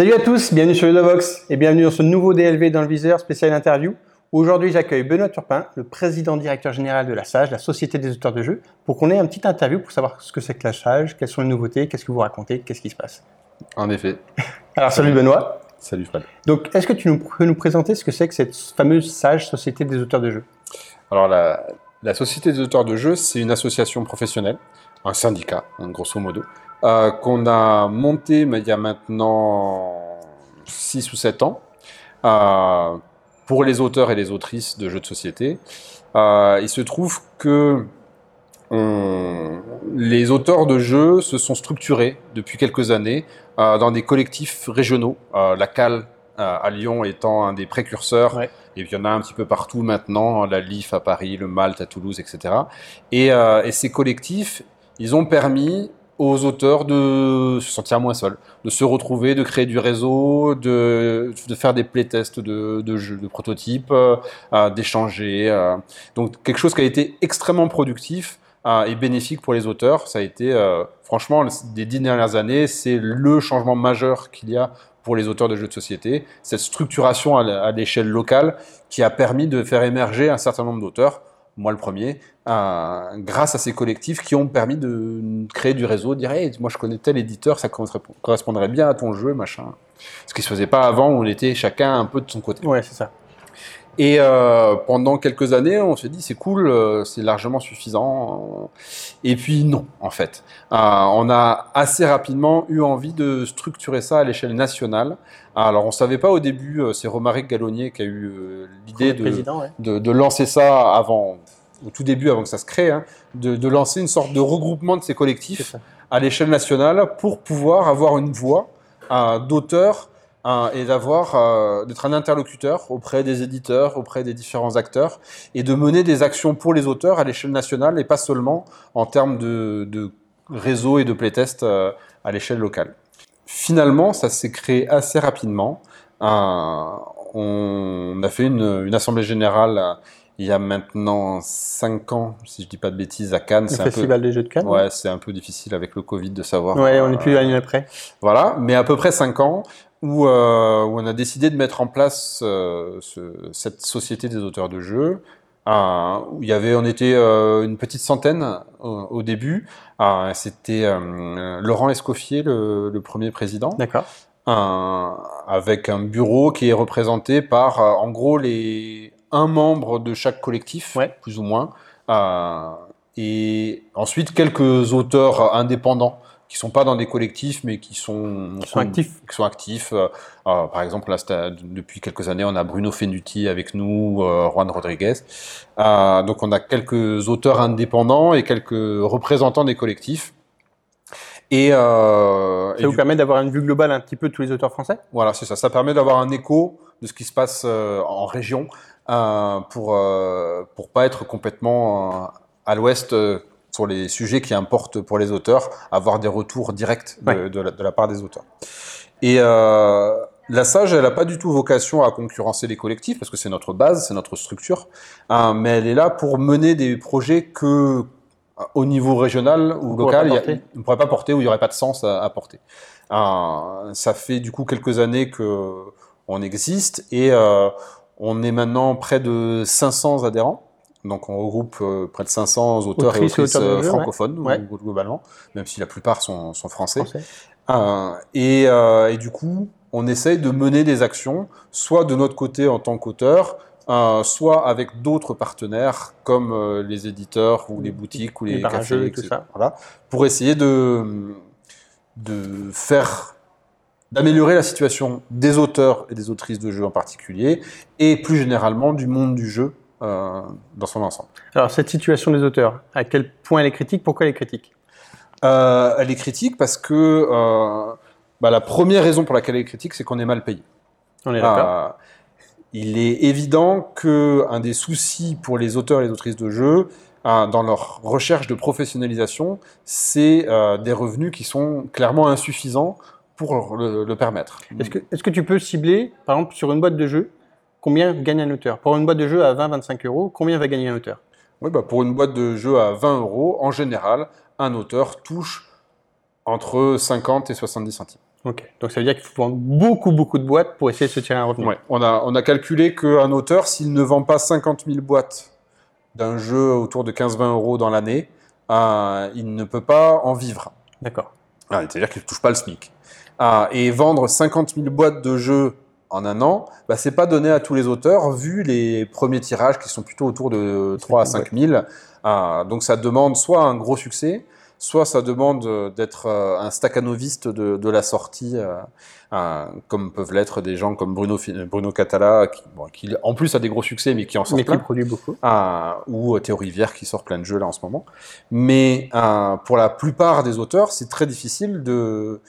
Salut à tous, bienvenue sur Ludovox et bienvenue dans ce nouveau DLV dans le viseur spécial interview. Aujourd'hui, j'accueille Benoît Turpin, le président directeur général de la SAGE, la Société des auteurs de jeux, pour qu'on ait un petit interview pour savoir ce que c'est que la SAGE, quelles sont les nouveautés, qu'est-ce que vous racontez, qu'est-ce qui se passe. En effet. Alors, salut Benoît. Salut Fred. Donc, est-ce que tu nous, peux nous présenter ce que c'est que cette fameuse SAGE, Société des auteurs de jeux? Alors, la, la Société des auteurs de jeux, c'est une association professionnelle, un syndicat, grosso modo, euh, qu'on a monté mais il y a maintenant 6 ou 7 ans euh, pour les auteurs et les autrices de jeux de société. Euh, il se trouve que on- les auteurs de jeux se sont structurés depuis quelques années dans des collectifs régionaux. La CAL à Lyon étant un des précurseurs, Ouais. et puis il y en a un petit peu partout maintenant, la LIF à Paris, le Malte à Toulouse, etc. Et, euh, et ces collectifs, ils ont permis aux auteurs de se sentir moins seuls, de se retrouver, de créer du réseau, de, faire des playtests de, jeux, de prototypes, euh, d'échanger. euh. Donc quelque chose qui a été extrêmement productif euh, et bénéfique pour les auteurs. Ça a été, franchement, des dix dernières années, c'est le changement majeur qu'il y a pour les auteurs de jeux de société. Cette structuration à l'échelle locale qui a permis de faire émerger un certain nombre d'auteurs, moi le premier, grâce à ces collectifs qui ont permis de créer du réseau, de dire hey, moi je connais tel éditeur, ça correspond- correspondrait bien à ton jeu, machin. Ce qui se faisait pas avant, où on était chacun un peu de son côté. Ouais, c'est ça. Et euh, pendant quelques années, on s'est dit c'est cool, euh, c'est largement suffisant. Et puis non, en fait. Euh, on a assez rapidement eu envie de structurer ça à l'échelle nationale. Alors on savait pas au début, euh, c'est Romaric Gallonnier qui a eu euh, l'idée de, ouais. de, de lancer ça avant, au tout début, avant que ça se crée, hein, de, de lancer une sorte de regroupement de ces collectifs à l'échelle nationale pour pouvoir avoir une voix euh, et d'avoir euh, d'être un interlocuteur auprès des éditeurs, auprès des différents acteurs et de mener des actions pour les auteurs à l'échelle nationale et pas seulement en termes de, de réseau et de playtest euh, à l'échelle locale. Finalement, ça s'est créé assez rapidement. On a fait une, une assemblée générale euh, il y a maintenant 5 ans, si je dis pas de bêtises, à Cannes. Le peu, Festival des Jeux de Cannes. Ouais, c'est un peu difficile avec le Covid de savoir. Ouais, on n'est plus l'année après. Voilà, mais à peu près 5 ans où, euh, où on a décidé de mettre en place euh, ce- cette société des auteurs de jeux. euh, où il y avait, on était euh, une petite centaine au, au début. C'était Laurent Escoffier, le, le premier président D'accord. avec un bureau qui est représenté par, en gros, les un membre de chaque collectif, Ouais. plus ou moins, et ensuite quelques auteurs indépendants qui sont pas dans des collectifs, mais qui sont, Qui sont actifs. qui sont actifs. Euh, euh, par exemple, là, c'était- depuis quelques années, on a Bruno Fenuti avec nous, euh, Juan Rodriguez. Euh, donc, on a quelques auteurs indépendants et quelques représentants des collectifs. Et, euh, et Ça vous du permet d'avoir une vue globale un petit peu de tous les auteurs français? Voilà, c'est ça. Ça permet d'avoir un écho de ce qui se passe euh, en région euh, pour euh, pour pas être complètement euh, à l'ouest euh, sur les sujets qui importent pour les auteurs, avoir des retours directs de, Ouais. de la, de la part des auteurs. Et euh, la Sage, elle n'a pas du tout vocation à concurrencer les collectifs parce que c'est notre base, c'est notre structure, hein, mais elle est là pour mener des projets que au niveau régional ou local, a- on ne pourrait pas porter ou il n'y aurait pas de sens à, à porter. Euh, ça fait du coup quelques années que on existe et euh, on est maintenant près de 500 adhérents. Donc on regroupe euh, près de 500 auteurs et autrices euh, francophones Ouais. glo- globalement, même si la plupart sont, sont français. Français. Euh, et, euh, et du coup, on essaye de mener des actions, soit de notre côté en tant qu'auteur, euh, soit avec d'autres partenaires comme euh, les éditeurs ou les boutiques ou les, Les cafés, et tout etc. ça. Voilà, pour essayer de, de faire d'améliorer la situation des auteurs et des autrices de jeux en particulier, et plus généralement du monde du jeu euh, dans son ensemble. Alors, cette situation des auteurs, à quel point elle est critique Pourquoi elle est critique? Euh, elle est critique parce que euh, bah, la première raison pour laquelle elle est critique, c'est qu'on est mal payé. On est d'accord. Il est évident que un des soucis pour les auteurs et les autrices de jeux, dans leur recherche de professionnalisation, c'est des revenus qui sont clairement insuffisants pour le, le permettre. Est-ce que, que tu peux cibler, par exemple, sur une boîte de jeu, combien gagne un auteur? Pour une boîte de jeu à 20-25 euros, combien va gagner un auteur? Oui, bah, pour une boîte de jeu à 20 euros, en général, un auteur touche entre 50 et 70 centimes. Ok. Donc ça veut dire qu'il faut vendre beaucoup, beaucoup de boîtes pour essayer de se tirer un revenu. Ouais. On, a, on a calculé qu'un auteur, s'il ne vend pas 50 000 boîtes d'un jeu autour de 15-20 euros dans l'année, euh, il ne peut pas en vivre. D'accord. Ah, C'est-à-dire qu'il ne touche pas le SMIC. Ah, et vendre 50 000 boîtes de jeux en un an, bah, c'est pas donné à tous les auteurs, vu les premiers tirages qui sont plutôt autour de 3 à 5 000. Ah, donc ça demande soit un gros succès, soit ça demande euh, d'être euh, un staccanoviste de, de la sortie, euh, euh, comme peuvent l'être des gens comme Bruno, Bruno Catala, qui, bon, qui en plus a des gros succès, mais qui en sort Mais qui plein. produit beaucoup. Ah, ou Théo Rivière qui sort plein de jeux là en ce moment. Mais pour la plupart des auteurs, c'est très difficile de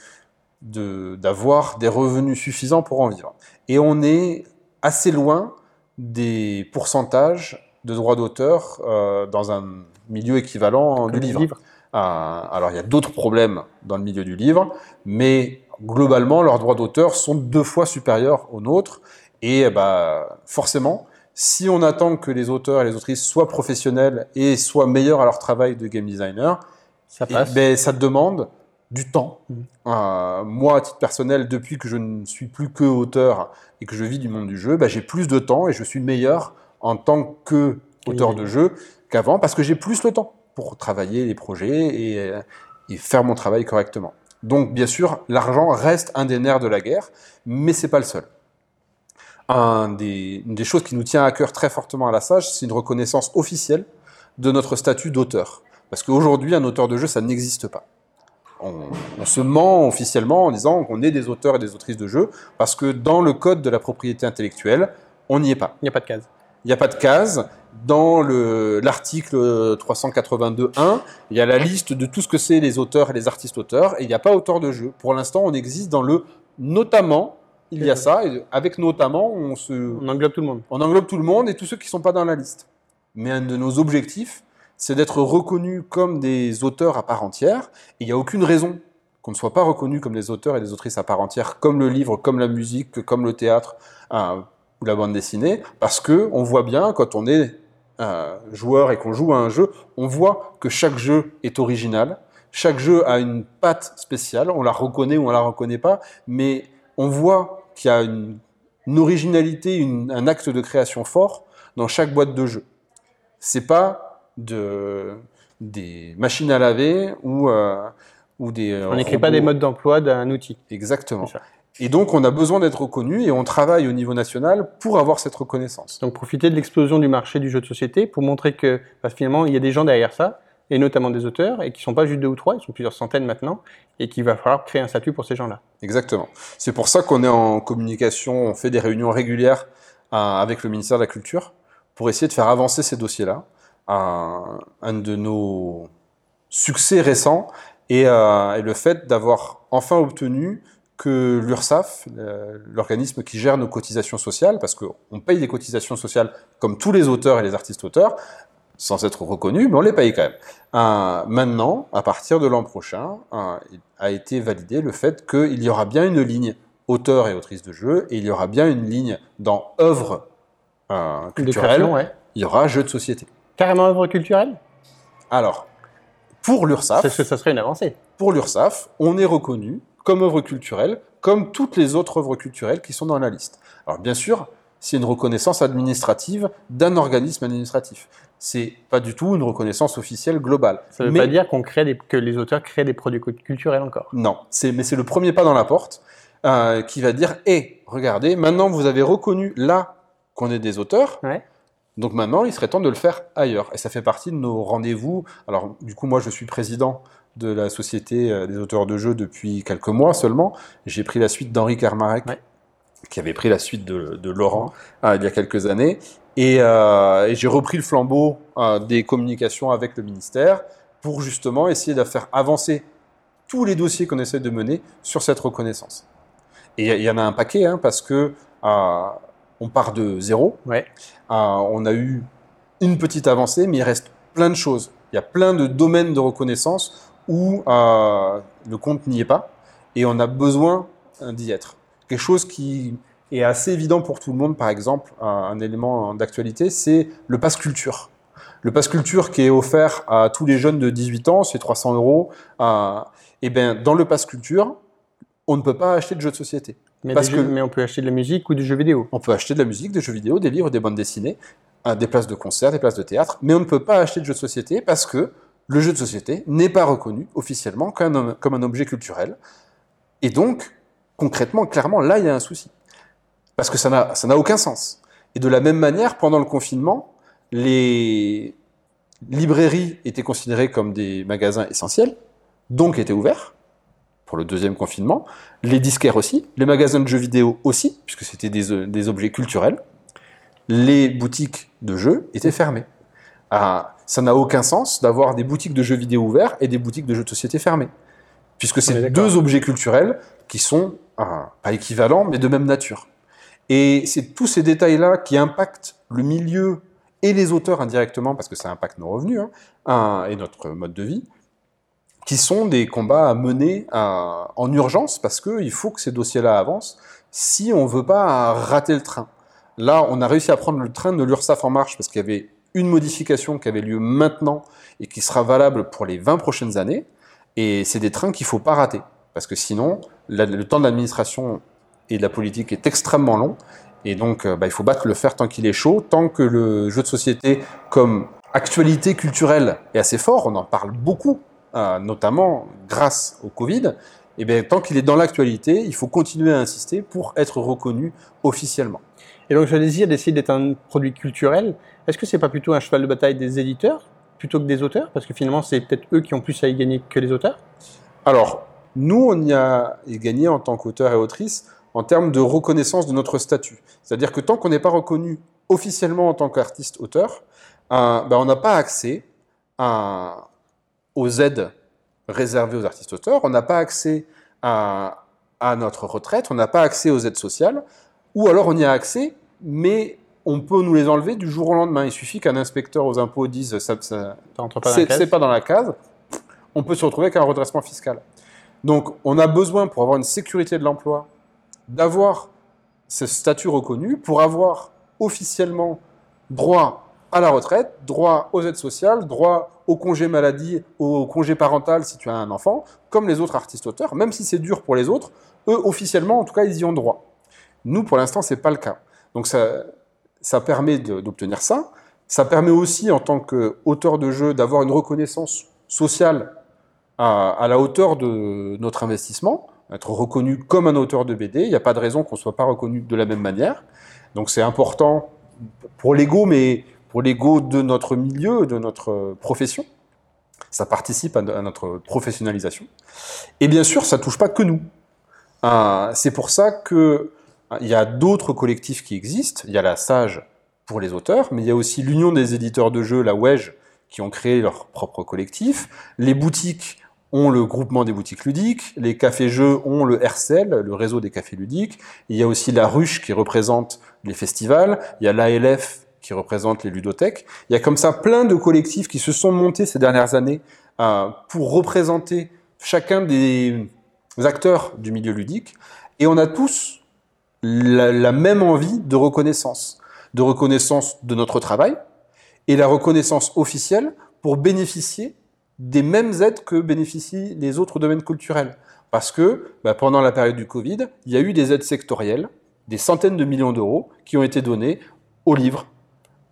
de- d'avoir des revenus suffisants pour en vivre. Et on est assez loin des pourcentages de droits d'auteur euh, dans un milieu équivalent du livre. Euh, alors il y a d'autres problèmes dans le milieu du livre, mais globalement leurs droits d'auteur sont deux fois supérieurs aux nôtres. Et bah, forcément, si on attend que les auteurs et les autrices soient professionnels et soient meilleurs à leur travail de game designer, Ça et, passe. ben, ça demande du temps. Mhm. Euh, moi, à titre personnel, depuis que je ne suis plus que auteur et que je vis du monde du jeu, ben, j'ai plus de temps et je suis meilleur en tant que auteur de jeu qu'avant parce que j'ai plus le temps pour travailler les projets et, euh, et faire mon travail correctement. Donc, bien sûr, l'argent reste un des nerfs de la guerre, mais c'est pas le seul. Un des, une des choses qui nous tient à cœur très fortement à la Sage, c'est une reconnaissance officielle de notre statut d'auteur. Parce qu'aujourd'hui, un auteur de jeu, ça n'existe pas. On, on se ment officiellement en disant qu'on est des auteurs et des autrices de jeux, parce que dans le code de la propriété intellectuelle, on n'y est pas. Il n'y a pas de case. Il n'y a pas de case. Dans le- l'article 382.1, il y a la liste de tout ce que c'est les auteurs et les artistes auteurs, et il n'y a pas auteur de jeu. Pour l'instant, on existe dans le notamment, il y a ça, et avec notamment, on se, On englobe tout le monde. on englobe tout le monde et tous ceux qui ne sont pas dans la liste. Mais un de nos objectifs, c'est d'être reconnus comme des auteurs à part entière. Et il n'y a aucune raison qu'on ne soit pas reconnus comme des auteurs et des autrices à part entière, comme le livre, comme la musique, comme le théâtre euh, ou la bande dessinée, parce que on voit bien quand on est euh, joueur et qu'on joue à un jeu, on voit que chaque jeu est original, chaque jeu a une patte spéciale, on la reconnaît ou on la reconnaît pas, mais on voit qu'il y a une, originalité, un acte de création fort dans chaque boîte de jeu. C'est pas de, des machines à laver ou, euh, ou des. euh, On n'écrit pas des modes d'emploi d'un outil. Exactement. Et donc, on a besoin d'être reconnu et on travaille au niveau national pour avoir cette reconnaissance. Donc profiter de l'explosion du marché du jeu de société pour montrer que bah, finalement il y a des gens derrière ça, et notamment des auteurs, et qui sont pas juste deux ou trois, ils sont plusieurs centaines maintenant, et qu'il va falloir créer un statut pour ces gens-là. Exactement. C'est pour ça qu'on est en communication, on fait des réunions régulières euh, avec le ministère de la Culture pour essayer de faire avancer ces dossiers-là. Un, un de nos succès récents est, euh, est le fait d'avoir enfin obtenu que l'URSSAF, euh, l'organisme qui gère nos cotisations sociales, parce qu'on paye des cotisations sociales comme tous les auteurs et les artistes auteurs, sans être reconnus, mais on les paye quand même. Euh, maintenant, à partir de l'an prochain, a été validé le fait qu'il y aura bien une ligne auteur et autrice de jeu, et il y aura bien une ligne dans œuvre euh, culturelle, ouais. il y aura jeu de société. Carrément œuvre culturelle? Alors, pour l'URSSAF, Parce que ça serait une avancée. pour l'URSSAF, on est reconnu comme œuvre culturelle, comme toutes les autres œuvres culturelles qui sont dans la liste. Alors bien sûr, c'est une reconnaissance administrative d'un organisme administratif. C'est pas du tout une reconnaissance officielle globale. Ça ne veut Mais- pas dire qu'on crée des, que les auteurs créent des produits cu- culturels encore. Non, mais c'est le premier pas dans la porte euh, qui va dire Hé, regardez, maintenant vous avez reconnu là qu'on est des auteurs, Ouais. Donc maintenant il serait temps de le faire ailleurs. Et ça fait partie de nos rendez-vous. Alors, du coup, moi je suis président de la Société euh, des auteurs de jeux depuis quelques mois seulement. J'ai pris la suite d'Henri Kermarek, Ouais. qui avait pris la suite de, de Laurent euh, il y a quelques années. Et, euh, et j'ai repris le flambeau euh, des communications avec le ministère pour justement essayer de faire avancer tous les dossiers qu'on essaie de mener sur cette reconnaissance. Et il y en a un paquet, hein, parce que on part de zéro. Ouais. Euh, on a eu une petite avancée, mais il reste plein de choses. Il y a plein de domaines de reconnaissance où euh, le compte n'y est pas, et on a besoin euh, d'y être. Quelque chose qui est assez évident pour tout le monde, par exemple, un, un élément d'actualité, c'est le pass culture. Le pass culture qui est offert à tous les jeunes de 18 ans, c'est 300 euros. Euh, et ben, dans le pass culture, on ne peut pas acheter de jeux de société. Mais, Parce des jeux- que- mais on peut acheter de la musique ou des jeux vidéo. On peut acheter de la musique, des jeux vidéo, des livres, des bandes dessinées, euh, des places de concert, des places de théâtre, mais on ne peut pas acheter de jeux de société parce que le jeu de société n'est pas reconnu officiellement comme un, comme un objet culturel. Et donc, concrètement, clairement, là, il y a un souci. Parce que ça n'a ça n'a aucun sens. Et de la même manière, pendant le confinement, les librairies étaient considérées comme des magasins essentiels, donc étaient ouverts pour le deuxième confinement, les disquaires aussi, les magasins de jeux vidéo aussi, puisque c'était des, euh, des objets culturels, les boutiques de jeux étaient fermées. Ah, ça n'a aucun sens d'avoir des boutiques de jeux vidéo ouvertes et des boutiques de jeux de société fermées, puisque c'est deux objets culturels qui sont ah, pas équivalents, mais de même nature. Et c'est tous ces détails-là qui impactent le milieu et les auteurs indirectement, parce que ça impacte nos revenus hein, et notre mode de vie, qui sont des combats à mener en urgence, parce qu'il faut que ces dossiers-là avancent si on veut pas rater le train. Là, on a réussi à prendre le train de l'URSSAF en marche, parce qu'il y avait une modification qui avait lieu maintenant et qui sera valable pour les 20 prochaines années, et c'est des trains qu'il faut pas rater, parce que sinon, le temps de l'administration et de la politique est extrêmement long, et donc euh, bah, il faut battre le fer tant qu'il est chaud, tant que le jeu de société comme actualité culturelle est assez fort, on en parle beaucoup, euh, notamment grâce au Covid, et bien tant qu'il est dans l'actualité, il faut continuer à insister pour être reconnu officiellement. Et donc, ce désir d'essayer d'être un produit culturel, est-ce que c'est pas plutôt un cheval de bataille des éditeurs plutôt que des auteurs? Parce que finalement, c'est peut-être eux qui ont plus à y gagner que les auteurs. Alors, nous, on y a gagné en tant qu'auteur et autrice en termes de reconnaissance de notre statut. C'est-à-dire que tant qu'on n'est pas reconnu officiellement en tant qu'artiste-auteur, euh, ben, on n'a pas accès à- aux aides réservées aux artistes-auteurs, on n'a pas accès à, à notre retraite, on n'a pas accès aux aides sociales, ou alors on y a accès, mais on peut nous les enlever du jour au lendemain. Il suffit qu'un inspecteur aux impôts dise ça, ça, c'est pas dans la case, on peut se retrouver avec un redressement fiscal. Donc, on a besoin, pour avoir une sécurité de l'emploi, d'avoir ce statut reconnu, pour avoir officiellement droit à la retraite, droit aux aides sociales, droit au congé maladie, au congé parental si tu as un enfant, comme les autres artistes-auteurs, même si c'est dur pour les autres, eux, officiellement, en tout cas, ils y ont droit. Nous, pour l'instant, c'est pas le cas. Donc, ça, ça permet d'obtenir ça. Ça permet aussi, en tant qu'auteur de jeu, d'avoir une reconnaissance sociale à, à la hauteur de notre investissement, être reconnu comme un auteur de BD. Il n'y a pas de raison qu'on ne soit pas reconnu de la même manière. Donc c'est important pour l'ego, mais pour l'ego de notre milieu, de notre profession. Ça participe à, notre professionnalisation. Et bien sûr, ça touche pas que nous. Euh, c'est pour ça que euh, il y a d'autres collectifs qui existent. Il y a la SAGE pour les auteurs, mais il y a aussi l'Union des éditeurs de jeux, la WEJ, qui ont créé leur propre collectif. Les boutiques ont le groupement des boutiques ludiques, les cafés-jeux ont le RCL, le réseau des cafés ludiques. Il y a aussi la Ruche qui représente les festivals, il y a l'ALF qui représente les ludothèques. Il y a comme ça plein de collectifs qui se sont montés ces dernières années euh, pour représenter chacun des acteurs du milieu ludique. Et on a tous la, même envie de reconnaissance, de reconnaissance de notre travail et la reconnaissance officielle pour bénéficier des mêmes aides que bénéficient les autres domaines culturels. Parce que bah, pendant la période du Covid, il y a eu des aides sectorielles, des centaines de millions d'euros qui ont été donnés aux livres,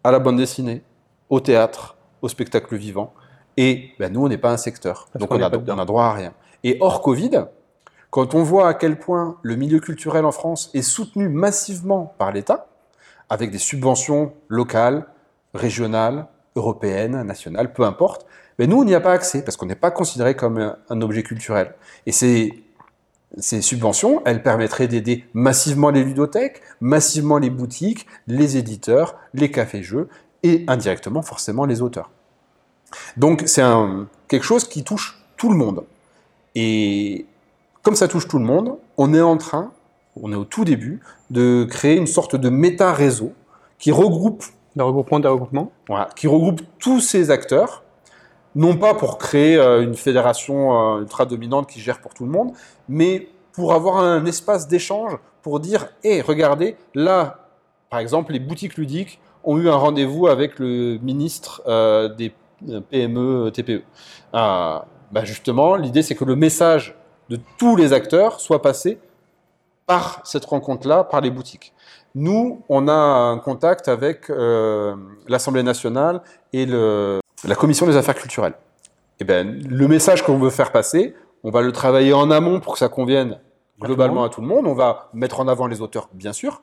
à la bande dessinée, au théâtre, au spectacle vivant. Et bah, nous, on n'est pas un secteur. Parce donc on n'est a, on a droit à rien. Et hors Covid, quand on voit à quel point le milieu culturel en France est soutenu massivement par l'État, avec des subventions locales, régionales, européennes, nationales, peu importe, mais nous, on n'y a pas accès parce qu'on n'est pas considéré comme un, objet culturel. Et ces, ces subventions, elles permettraient d'aider massivement les ludothèques, massivement les boutiques, les éditeurs, les cafés-jeux et indirectement forcément les auteurs. Donc c'est quelque chose qui touche tout le monde. Et comme ça touche tout le monde, on est en train, on est au tout début, de créer une sorte de méta-réseau qui regroupe des regroupements. voilà, qui regroupe tous ces acteurs, non pas pour créer euh, une fédération euh, ultra dominante qui gère pour tout le monde, mais pour avoir un espace d'échange pour dire, hé, regardez, là, par exemple, les boutiques ludiques ont eu un rendez-vous avec le ministre euh, des euh, PME, TPE. Ah, bah justement, l'idée, c'est que le message de tous les acteurs soit passé par cette rencontre-là, par les boutiques. Nous, on a un contact avec euh, l'Assemblée nationale et le, la Commission des affaires culturelles. Et ben, le message qu'on veut faire passer, on va le travailler en amont pour que ça convienne globalement à tout le monde. On va mettre en avant les auteurs, bien sûr,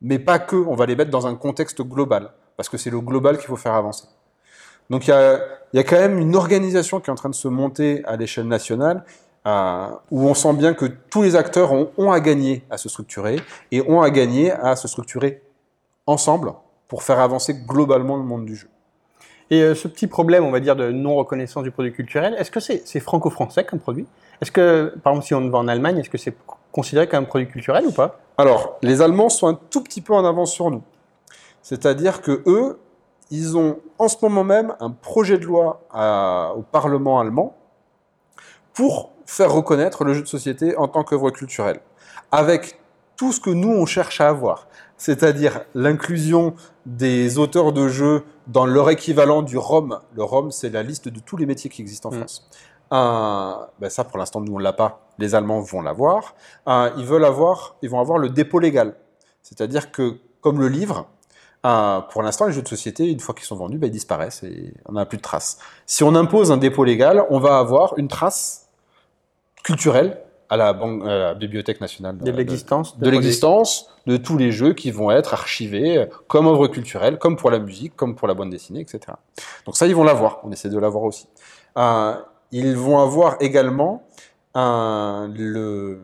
mais pas que. On va les mettre dans un contexte global, parce que c'est le global qu'il faut faire avancer. Donc il y a, y a, quand même une organisation qui est en train de se monter à l'échelle nationale, euh, où on sent bien que tous les acteurs ont, ont, à gagner à se structurer et ont à gagner à se structurer ensemble pour faire avancer globalement le monde du jeu. Et euh, ce petit problème, on va dire, de non-reconnaissance du produit culturel, est-ce que c'est franco-français comme produit? Est-ce que, par exemple, si on vend en Allemagne, est-ce que c'est considéré comme un produit culturel ou pas? Alors, les Allemands sont un tout petit peu en avance sur nous. C'est-à-dire que eux, ils ont en ce moment même un projet de loi au Parlement allemand pour faire reconnaître le jeu de société en tant qu'œuvre culturelle, avec tout ce que nous, on cherche à avoir, c'est-à-dire l'inclusion des auteurs de jeux dans leur équivalent du ROM. Le ROM, c'est la liste de tous les métiers qui existent en mm. France. Ben ça, pour l'instant, nous, on l'a pas. Les Allemands vont l'avoir. Ils veulent avoir, ils vont avoir le dépôt légal. C'est-à-dire que, comme le livre, pour l'instant, les jeux de société, une fois qu'ils sont vendus, ben, ils disparaissent et on n'a plus de traces. Si on impose un dépôt légal, on va avoir une trace culturelle à la, banque, à la Bibliothèque nationale de, l'existence de, de l'existence de tous les jeux qui vont être archivés comme œuvre culturelle, comme pour la musique, comme pour la bande dessinée, etc. Donc ça, ils vont l'avoir. On essaie de l'avoir aussi. Euh, ils vont avoir également un, le,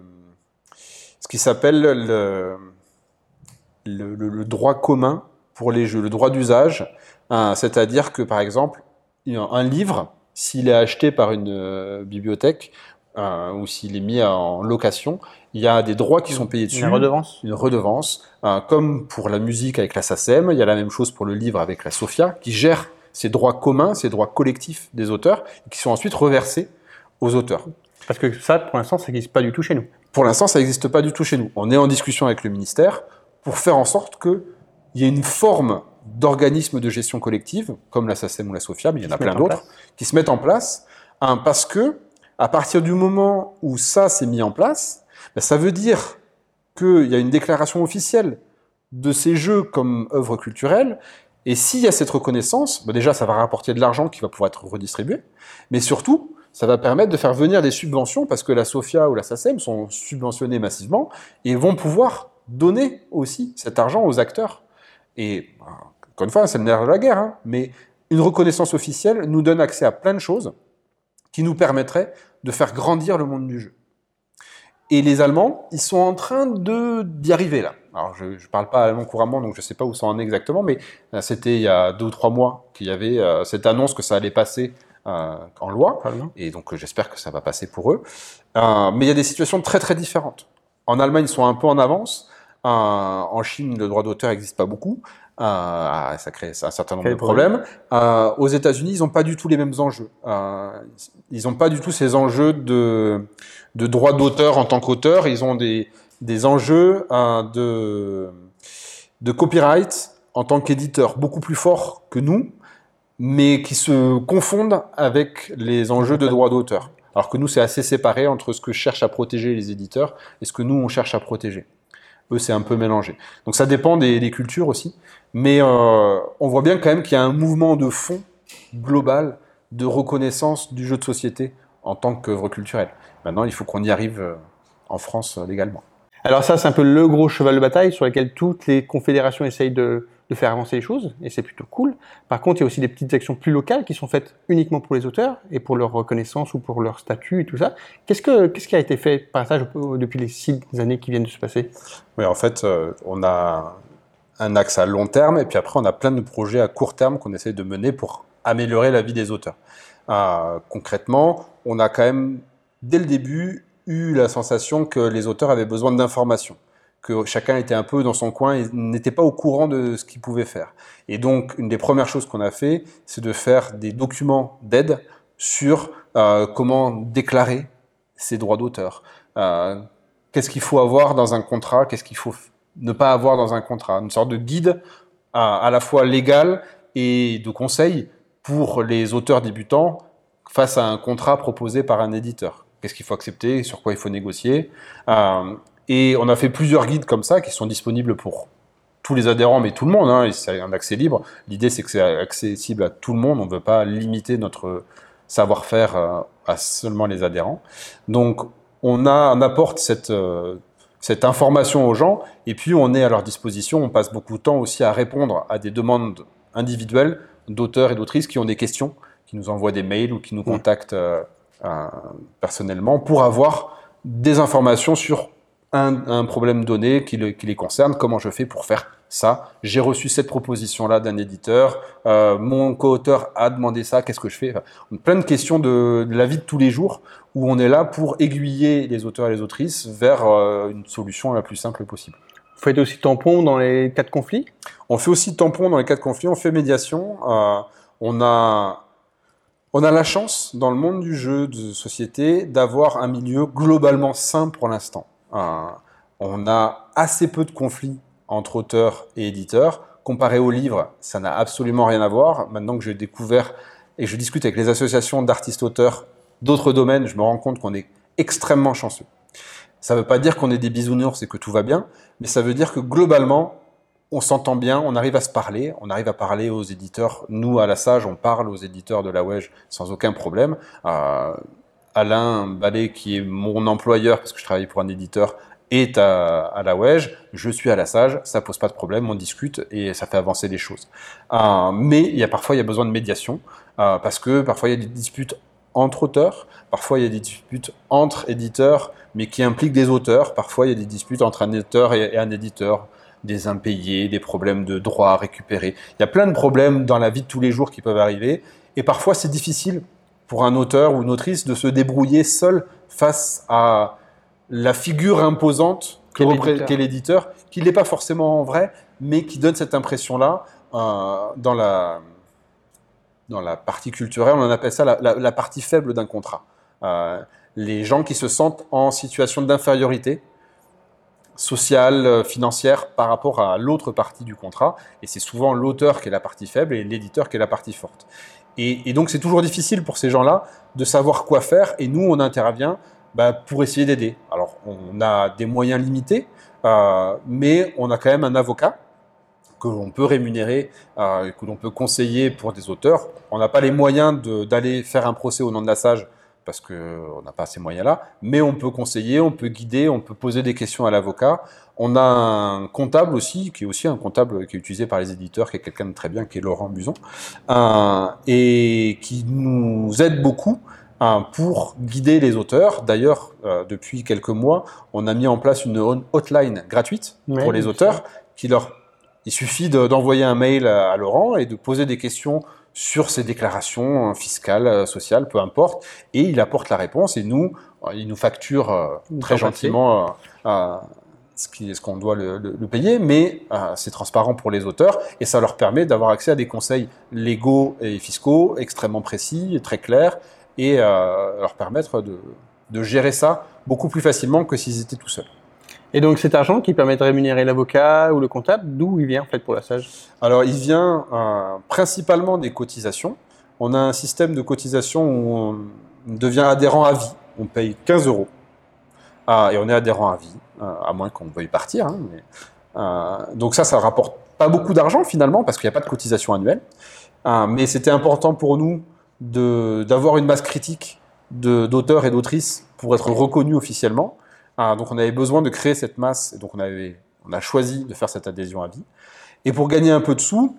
ce qui s'appelle le, le, le, droit commun pour les jeux, le droit d'usage. Euh, C'est-à-dire que, par exemple, un livre, s'il est acheté par une euh, bibliothèque, euh, ou s'il est mis en location, il y a des droits qui sont payés dessus. Une redevance Une redevance. Euh, comme pour la musique avec la SACEM, il y a la même chose pour le livre avec la SOFIA, qui gère ces droits communs, ces droits collectifs des auteurs, qui sont ensuite reversés aux auteurs. Parce que ça, pour l'instant, ça n'existe pas du tout chez nous. Pour l'instant, ça n'existe pas du tout chez nous. On est en discussion avec le ministère pour faire en sorte qu'il y ait une forme d'organisme de gestion collective, comme la SACEM ou la SOFIA, mais il y en a plein d'autres, qui se mettent en place, hein, parce que à partir du moment où ça s'est mis en place, ben, ça veut dire qu'il y a une déclaration officielle de ces jeux comme œuvres culturelles. Et s'il y a cette reconnaissance, ben déjà, ça va rapporter de l'argent qui va pouvoir être redistribué. Mais surtout, ça va permettre de faire venir des subventions parce que la SOFIA ou la SACEM sont subventionnés massivement et vont pouvoir donner aussi cet argent aux acteurs. Et encore une fois, c'est le nerf de la guerre, hein, mais une reconnaissance officielle nous donne accès à plein de choses qui nous permettrait de faire grandir le monde du jeu. Et les Allemands, ils sont en train d'y arriver là. Alors je ne parle pas allemand couramment, donc je ne sais pas où ça en est exactement, mais euh, c'était il y a deux ou trois mois qu'il y avait euh, cette annonce que ça allait passer euh, en loi, et donc euh, j'espère que ça va passer pour eux. Mais il y a des situations très très différentes. En Allemagne, ils sont un peu en avance. En Chine, le droit d'auteur n'existe pas beaucoup. Euh, ça crée un certain nombre de problèmes. Euh, aux États-Unis, ils n'ont pas du tout les mêmes enjeux. Euh, ils n'ont pas du tout ces enjeux de, de droit d'auteur en tant qu'auteur. Ils ont des, des enjeux de, de copyright en tant qu'éditeur beaucoup plus forts que nous, mais qui se confondent avec les enjeux de droit d'auteur. Alors que nous, c'est assez séparé entre ce que cherchent à protéger les éditeurs et ce que nous, on cherche à protéger. Eux, c'est un peu mélangé. Donc ça dépend des, cultures aussi. Mais euh, on voit bien quand même qu'il y a un mouvement de fond global de reconnaissance du jeu de société en tant qu'œuvre culturelle. Maintenant, il faut qu'on y arrive euh, en France euh, légalement. Alors ça, c'est un peu le gros cheval de bataille sur lequel toutes les confédérations essayent de, de faire avancer les choses, et c'est plutôt cool. Par contre, il y a aussi des petites actions plus locales qui sont faites uniquement pour les auteurs et pour leur reconnaissance ou pour leur statut et tout ça. Qu'est-ce, que, qu'est-ce qui a été fait par ça depuis les six années qui viennent de se passer? Oui, en fait, on a un axe à long terme, et puis après, on a plein de projets à court terme qu'on essaie de mener pour améliorer la vie des auteurs. Euh, concrètement, on a quand même, dès le début, eu la sensation que les auteurs avaient besoin d'informations, que chacun était un peu dans son coin et n'était pas au courant de ce qu'il pouvait faire. Et donc, une des premières choses qu'on a fait, c'est de faire des documents d'aide sur euh, comment déclarer ses droits d'auteur. Euh, qu'est-ce qu'il faut avoir dans un contrat, qu'est-ce qu'il faut ne pas avoir dans un contrat, une sorte de guide à, à la fois légal et de conseil pour les auteurs débutants face à un contrat proposé par un éditeur. qu'est-ce qu'il faut accepter, sur quoi il faut négocier. Euh, et on a fait plusieurs guides comme ça qui sont disponibles pour tous les adhérents, mais tout le monde. Hein, c'est un accès libre. L'idée, c'est que c'est accessible à tout le monde. On ne veut pas limiter notre savoir-faire euh, à seulement les adhérents. Donc, on, a, on apporte cette, euh, cette information aux gens, et puis on est à leur disposition. On passe beaucoup de temps aussi à répondre à des demandes individuelles d'auteurs et d'autrices qui ont des questions, qui nous envoient des mails ou qui nous mmh. contactent euh, personnellement pour avoir des informations sur un, problème donné qui, les concerne, comment je fais pour faire ça? J'ai reçu cette proposition-là d'un éditeur, euh, mon co-auteur a demandé ça, qu'est-ce que je fais? Plein de questions de, la vie de tous les jours où on est là pour aiguiller les auteurs et les autrices vers euh, une solution la plus simple possible. Vous faites aussi tampon dans les cas de conflit? On fait aussi tampon dans les cas de conflit, on fait médiation. Euh, on a on a la chance, dans le monde du jeu de société, d'avoir un milieu globalement sain pour l'instant. On a assez peu de conflits entre auteurs et éditeurs. Comparé au livre, ça n'a absolument rien à voir. Maintenant que j'ai découvert et je discute avec les associations d'artistes-auteurs d'autres domaines, je me rends compte qu'on est extrêmement chanceux. Ça ne veut pas dire qu'on est des bisounours et que tout va bien, mais ça veut dire que globalement, on s'entend bien, on arrive à se parler, on arrive à parler aux éditeurs. Nous, à la Sage, on parle aux éditeurs de la WEJ sans aucun problème. Euh, Alain Ballet, qui est mon employeur, parce que je travaille pour un éditeur, est à, la WEJ, je suis à la SAGE, ça pose pas de problème, on discute et ça fait avancer les choses. Euh, mais il y a parfois il y a besoin de médiation, euh, parce que parfois il y a des disputes entre auteurs, parfois il y a des disputes entre éditeurs, mais qui impliquent des auteurs, parfois il y a des disputes entre un éditeur et, un éditeur, des impayés, des problèmes de droits à récupérer. Il y a plein de problèmes dans la vie de tous les jours qui peuvent arriver, et parfois c'est difficile pour un auteur ou une autrice de se débrouiller seul face à la figure imposante qu'est l'éditeur, qui n'est pas forcément vrai, mais qui donne cette impression-là euh, dans, la, dans la partie culturelle, on appelle ça la, partie faible d'un contrat. Euh, les gens qui se sentent en situation d'infériorité sociale, financière par rapport à l'autre partie du contrat, et c'est souvent l'auteur qui est la partie faible et l'éditeur qui est la partie forte. Et, donc c'est toujours difficile pour ces gens-là de savoir quoi faire, et nous on intervient bah, pour essayer d'aider. Alors on a des moyens limités, euh, mais on a quand même un avocat que l'on peut rémunérer, euh, que l'on peut conseiller pour des auteurs. On n'a pas les moyens d'aller faire un procès au nom de la SAGE parce qu'on n'a pas ces moyens-là, mais on peut conseiller, on peut guider, on peut poser des questions à l'avocat. On a un comptable aussi, qui est aussi un comptable qui est utilisé par les éditeurs, qui est quelqu'un de très bien, qui est Laurent Buson, euh, et qui nous aide beaucoup euh, pour guider les auteurs. D'ailleurs, euh, depuis quelques mois, on a mis en place une hotline gratuite pour les auteurs, qui leur, il suffit d'envoyer un mail à Laurent et de poser des questions sur ses déclarations hein, fiscales, euh, sociales, peu importe, et il apporte la réponse, et nous, euh, il nous facture euh, très gentiment ce qu'on doit le, payer, mais c'est transparent pour les auteurs, et ça leur permet d'avoir accès à des conseils légaux et fiscaux extrêmement précis, et très clairs, et leur permettre de, de gérer ça beaucoup plus facilement que s'ils étaient tout seuls. Et donc cet argent qui permet de rémunérer l'avocat ou le comptable, d'où il vient en fait pour la SAGE? Alors il vient euh, principalement des cotisations. On a un système de cotisation où on devient adhérent à vie. On paye 15 euros. Ah, et on est adhérent à vie, euh, à moins qu'on veuille partir. Hein, euh, donc ça, ça rapporte pas beaucoup d'argent finalement, parce qu'il n'y a pas de cotisation annuelle. mais c'était important pour nous d'avoir une masse critique d'auteurs et d'autrices pour être reconnus officiellement. Ah, donc on avait besoin de créer cette masse, et donc on, avait, on a choisi de faire cette adhésion à vie. Et pour gagner un peu de sous,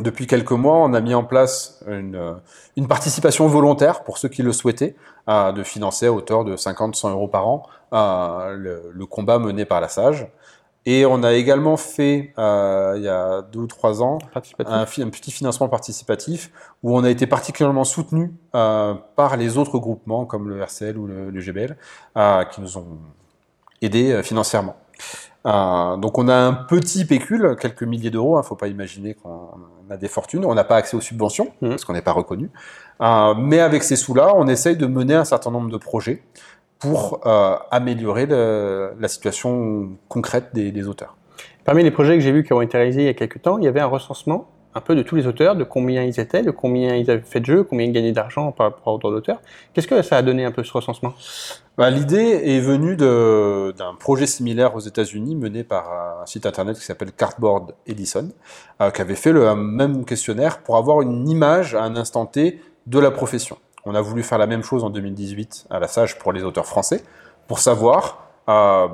depuis quelques mois, on a mis en place une, une participation volontaire pour ceux qui le souhaitaient, euh, de financer à hauteur de 50-100 euros par an euh, le, combat mené par la SAGE. Et on a également fait, euh, il y a deux ou trois ans, un, petit financement participatif où on a été particulièrement soutenu par les autres groupements comme le RCL ou le, le GBL qui nous ont euh, financièrement. Euh, donc on a un petit pécule, quelques milliers d'euros, il hein, ne faut pas imaginer qu'on a des fortunes, on n'a pas accès aux subventions, mmh. parce qu'on n'est pas reconnu. Euh, mais avec ces sous-là, on essaye de mener un certain nombre de projets pour améliorer la situation concrète des, auteurs. Parmi les projets que j'ai vus qui ont été réalisés il y a quelques temps, il y avait un recensement un peu de tous les auteurs, de combien ils étaient, de combien ils avaient fait de jeux, combien ils gagnaient d'argent par rapport aux droits d'auteur. Qu'est-ce que ça a donné un peu ce recensement? Bah, L'idée est venue d'un projet similaire aux États-Unis mené par un site internet qui s'appelle Cardboard Edison, euh, qui avait fait le même questionnaire pour avoir une image à un instant T de la profession. On a voulu faire la même chose en 2018 à la Sage pour les auteurs français, pour savoir euh,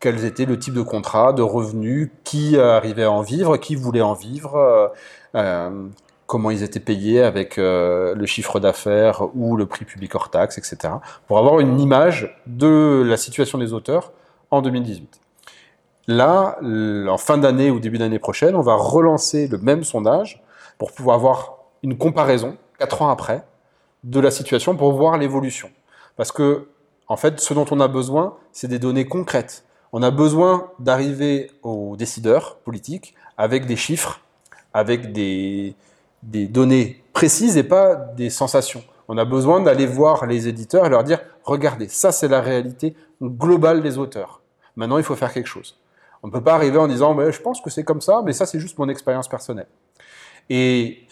quels étaient le type de contrat, de revenus, qui arrivait à en vivre, qui voulait en vivre, euh, euh, comment ils étaient payés avec euh, le chiffre d'affaires ou le prix public hors taxe, etc. Pour avoir une image de la situation des auteurs en 2018. Là, en fin d'année ou début d'année prochaine, on va relancer le même sondage pour pouvoir avoir une comparaison, quatre ans après, de la situation pour voir l'évolution. Parce que, en fait, ce dont on a besoin, c'est des données concrètes. On a besoin d'arriver aux décideurs politiques avec des chiffres, avec des, données précises et pas des sensations. On a besoin d'aller voir les éditeurs et leur dire, regardez, ça c'est la réalité globale des auteurs. Maintenant, il faut faire quelque chose. On ne peut pas arriver en disant, mais je pense que c'est comme ça, mais ça c'est juste mon expérience personnelle. Et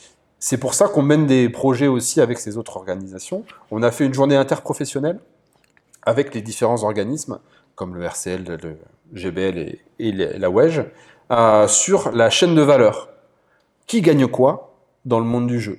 c'est pour ça qu'on mène des projets aussi avec ces autres organisations. On a fait une journée interprofessionnelle avec les différents organismes comme le RCL, le GBL et, la WEG, euh, sur la chaîne de valeur. Qui gagne quoi dans le monde du jeu?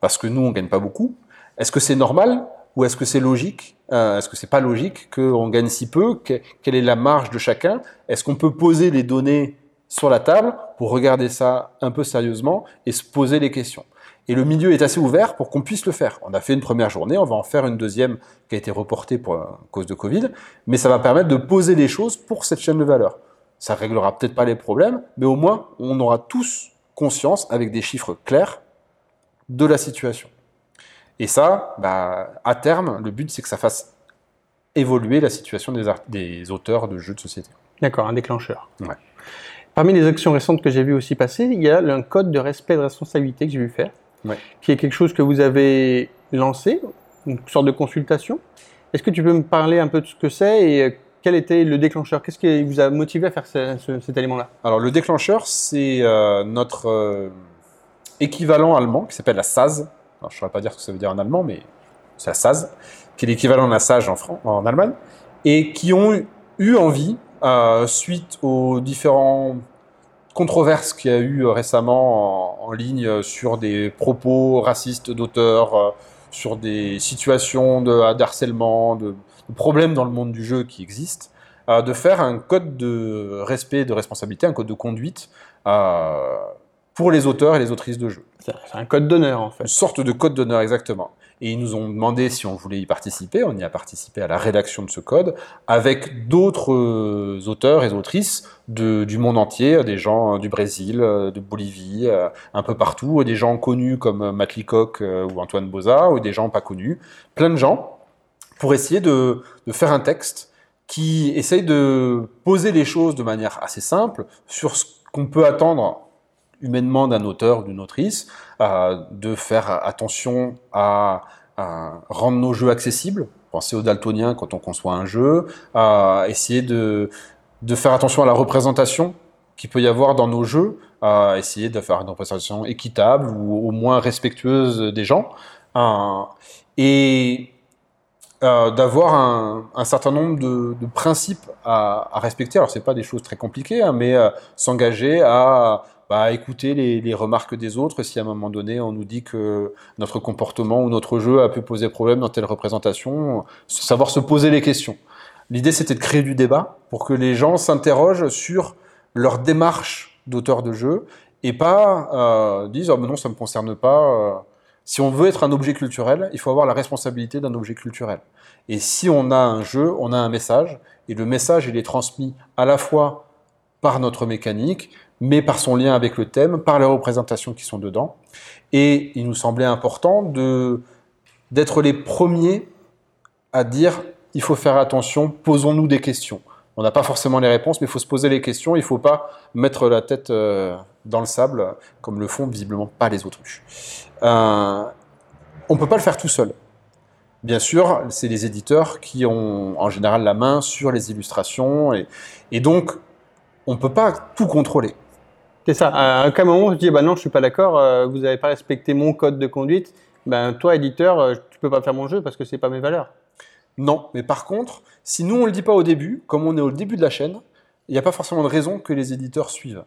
Parce que nous, on gagne pas beaucoup. Est-ce que c'est normal ou est-ce que c'est logique? Euh, Est-ce que c'est pas logique qu'on gagne si peu? Quelle est la marge de chacun? Est-ce qu'on peut poser les données sur la table pour regarder ça un peu sérieusement et se poser les questions et le milieu est assez ouvert pour qu'on puisse le faire. On a fait une première journée, on va en faire une deuxième qui a été reportée pour cause de Covid, mais ça va permettre de poser les choses pour cette chaîne de valeur. Ça réglera peut-être pas les problèmes, mais au moins on aura tous conscience avec des chiffres clairs de la situation. Et ça, bah, à terme, le but c'est que ça fasse évoluer la situation des, des auteurs de jeux de société. D'accord, un déclencheur. Ouais. Parmi les actions récentes que j'ai vues aussi passer, il y a un code de respect de responsabilité que j'ai vu faire qui est quelque chose que vous avez lancé, une sorte de consultation. Est-ce que tu peux me parler un peu de ce que c'est et euh, quel était le déclencheur? Qu'est-ce qui vous a motivé à faire cet élément-là? Alors le déclencheur, c'est euh, notre euh, équivalent allemand qui s'appelle la SAS. Alors, je ne saurais pas dire ce que ça veut dire en allemand, mais c'est la SAS, qui est l'équivalent de la SAGE en, en Allemagne, et qui ont eu envie, suite aux différents controverse qu'il y a eu euh, récemment en, ligne euh, sur des propos racistes d'auteurs, euh, sur des situations de, harcèlement, de, problèmes dans le monde du jeu qui existent, de faire un code de respect, de responsabilité, un code de conduite pour les auteurs et les autrices de jeux. C'est un code d'honneur en fait. Une sorte de code d'honneur exactement. Et ils nous ont demandé si on voulait y participer. On y a participé à la rédaction de ce code avec d'autres euh, auteurs et autrices du monde entier, des gens euh, du Brésil, euh, de Bolivie, un peu partout, des gens connus comme Matt Leacock ou Antoine Boza, ou des gens pas connus, plein de gens, pour essayer de, de faire un texte qui essaye de poser les choses de manière assez simple sur ce qu'on peut attendre humainement d'un auteur ou d'une autrice, euh, de faire attention à, rendre nos jeux accessibles. Pensez aux daltoniens quand on conçoit un jeu, à essayer de, de faire attention à la représentation qu'il peut y avoir dans nos jeux, à essayer de faire une représentation équitable ou au moins respectueuse des gens, et euh, d'avoir un, un, certain nombre de, principes à, respecter. Alors c'est pas des choses très compliquées, hein, mais euh, s'engager à bah, écouter les, remarques des autres si à un moment donné on nous dit que notre comportement ou notre jeu a pu poser problème dans telle représentation, savoir se poser les questions. L'idée c'était de créer du débat pour que les gens s'interrogent sur leur démarche d'auteur de jeu et pas euh, disent oh, mais non ça me concerne pas. Euh. Si on veut être un objet culturel, il faut avoir la responsabilité d'un objet culturel. Et si on a un jeu, on a un message, et le message il est transmis à la fois par notre mécanique, mais par son lien avec le thème, par les représentations qui sont dedans. Et il nous semblait important d'être les premiers à dire il faut faire attention, posons-nous des questions. On n'a pas forcément les réponses, mais il faut se poser les questions. Il ne faut pas mettre la tête euh, dans le sable, comme le font visiblement pas les autruches. Euh, on ne peut pas le faire tout seul. Bien sûr, c'est les éditeurs qui ont en général la main sur les illustrations, et donc on ne peut pas tout contrôler C'est ça. À un moment, tu dis, bah non, je suis pas d'accord, euh, vous n'avez pas respecté mon code de conduite. Ben, toi, éditeur, euh, tu peux pas faire mon jeu parce que c'est pas mes valeurs. Non, mais par contre, si nous on le dit pas au début, comme on est au début de la chaîne, il n'y a pas forcément de raison que les éditeurs suivent.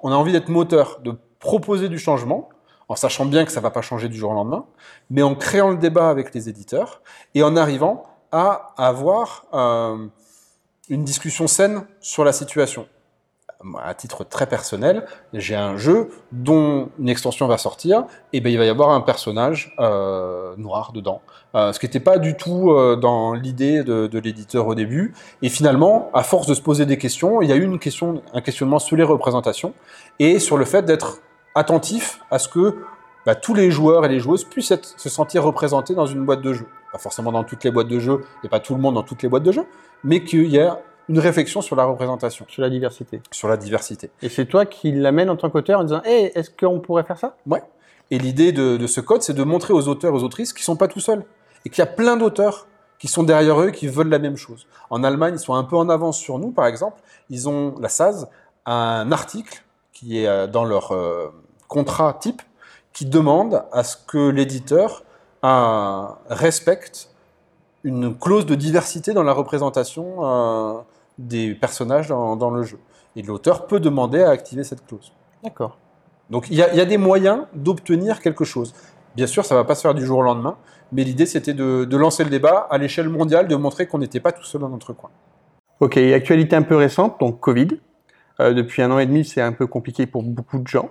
On a envie d'être moteur, de proposer du changement, en sachant bien que ça va pas changer du jour au lendemain, mais en créant le débat avec les éditeurs et en arrivant à avoir euh, une discussion saine sur la situation à titre très personnel, j'ai un jeu dont une extension va sortir, et ben il va y avoir un personnage euh, noir dedans, euh, ce qui n'était pas du tout euh, dans l'idée de, l'éditeur au début. Et finalement, à force de se poser des questions, il y a eu un questionnement sur les représentations et sur le fait d'être attentif à ce que bah, tous les joueurs et les joueuses puissent se sentir représentés dans une boîte de jeu. Pas forcément dans toutes les boîtes de jeu, et pas tout le monde dans toutes les boîtes de jeu, mais qu'il y une réflexion sur la représentation. Sur la diversité. Sur la diversité. Et c'est toi qui l'amène en tant qu'auteur en disant Hey, est-ce qu'on pourrait faire ça? Ouais. Et l'idée de, de, ce code, c'est de montrer aux auteurs aux autrices qu'ils sont pas tout seuls. Et qu'il y a plein d'auteurs qui sont derrière eux qui veulent la même chose. En Allemagne, ils sont un peu en avance sur nous, par exemple. Ils ont, la SAS, un article qui est euh, dans leur euh, contrat type qui demande à ce que l'éditeur euh, respecte une clause de diversité dans la représentation euh, des personnages dans, dans le jeu. Et l'auteur peut demander à activer cette clause. D'accord. Donc il y, y, a des moyens d'obtenir quelque chose. Bien sûr, ça ne va pas se faire du jour au lendemain, mais l'idée c'était de, de, lancer le débat à l'échelle mondiale, de montrer qu'on n'était pas tout seul dans notre coin. Ok, actualité un peu récente, donc Covid. Euh, depuis un an et demi, c'est un peu compliqué pour beaucoup de gens.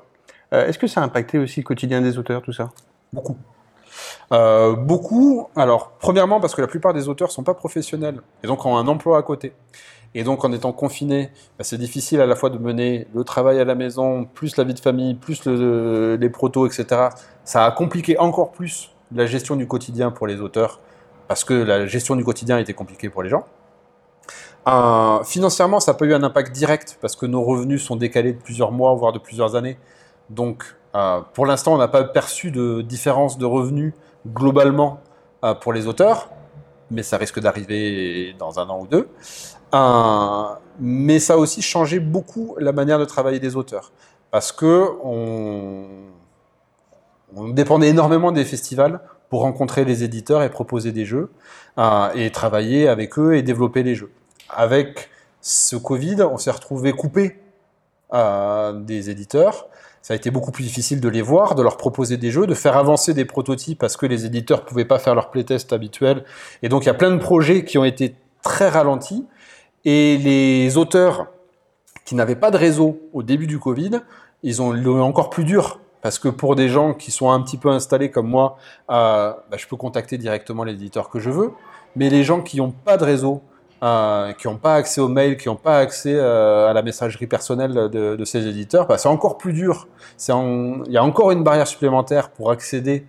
Euh, Est-ce que ça a impacté aussi le quotidien des auteurs, tout ça? Beaucoup. Euh, beaucoup, alors premièrement parce que la plupart des auteurs sont pas professionnels et donc ont un emploi à côté. Et donc, en étant confiné, bah, c'est difficile à la fois de mener le travail à la maison, plus la vie de famille, plus le, les protos, etc. Ça a compliqué encore plus la gestion du quotidien pour les auteurs, parce que la gestion du quotidien était compliquée pour les gens. Euh, financièrement, ça n'a pas eu un impact direct, parce que nos revenus sont décalés de plusieurs mois, voire de plusieurs années. Donc, euh, pour l'instant, on n'a pas perçu de différence de revenus globalement euh, pour les auteurs, mais ça risque d'arriver dans un an ou deux. Mais ça a aussi changé beaucoup la manière de travailler des auteurs. Parce que on, dépendait énormément des festivals pour rencontrer les éditeurs et proposer des jeux, euh, et travailler avec eux et développer les jeux. Avec ce Covid, on s'est retrouvé coupé euh, des éditeurs. Ça a été beaucoup plus difficile de les voir, de leur proposer des jeux, de faire avancer des prototypes parce que les éditeurs pouvaient pas faire leur playtest habituel. Et donc il y a plein de projets qui ont été très ralentis. Et les auteurs qui n'avaient pas de réseau au début du Covid, ils ont eu encore plus dur. Parce que pour des gens qui sont un petit peu installés comme moi, euh, bah, je peux contacter directement l'éditeur que je veux. Mais les gens qui n'ont pas de réseau, euh, qui n'ont pas accès aux mails, qui n'ont pas accès euh, à la messagerie personnelle de, ces éditeurs, bah, c'est encore plus dur. Il y a encore une barrière supplémentaire pour accéder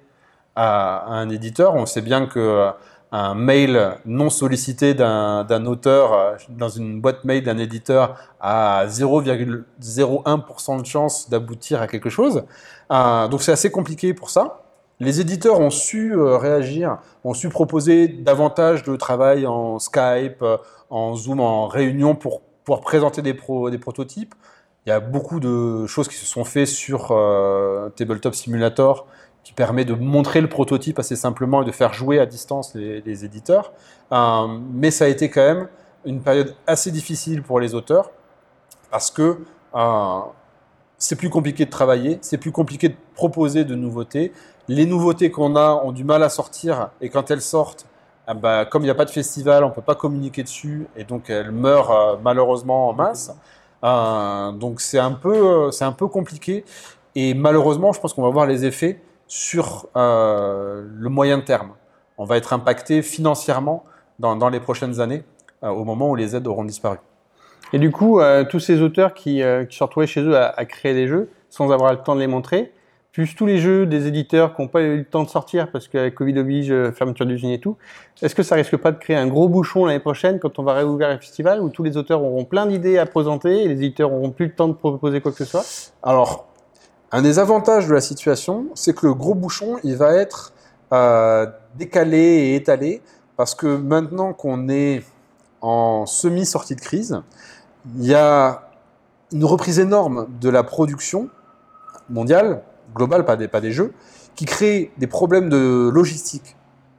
à, à un éditeur. On sait bien que un mail non sollicité d'un auteur euh, dans une boîte mail d'un éditeur a 0,01% de chance d'aboutir à quelque chose. Euh, donc c'est assez compliqué pour ça. Les éditeurs ont su euh, réagir, ont su proposer davantage de travail en Skype, en Zoom, en réunion pour pouvoir présenter des, pro, des prototypes. Il y a beaucoup de choses qui se sont faites sur Tabletop Simulator qui permet de montrer le prototype assez simplement et de faire jouer à distance les, éditeurs. Euh, mais ça a été quand même une période assez difficile pour les auteurs parce que euh, c'est plus compliqué de travailler, c'est plus compliqué de proposer de nouveautés. Les nouveautés qu'on a ont du mal à sortir et quand elles sortent, bah, comme il n'y a pas de festival, on peut pas communiquer dessus et donc elles meurent euh, malheureusement en masse. Donc c'est un peu, c'est un peu compliqué et malheureusement, je pense qu'on va voir les effets sur euh, le moyen terme. On va être impacté financièrement dans, dans les prochaines années, euh, au moment où les aides auront disparu. Et du coup, euh, tous ces auteurs qui, qui se retrouvés chez eux à, à, créer des jeux sans avoir le temps de les montrer, plus tous les jeux des éditeurs qui n'ont pas eu le temps de sortir parce que Covid oblige, fermeture d'usine et tout, est-ce que ça risque pas de créer un gros bouchon l'année prochaine quand on va réouvrir les festivals où tous les auteurs auront plein d'idées à présenter et les éditeurs auront plus le temps de proposer quoi que ce soit? Alors, un des avantages de la situation, c'est que le gros bouchon, il va être euh, décalé et étalé, parce que maintenant qu'on est en semi-sortie de crise, il y a une reprise énorme de la production mondiale, globale, pas des, pas des jeux, qui crée des problèmes de logistique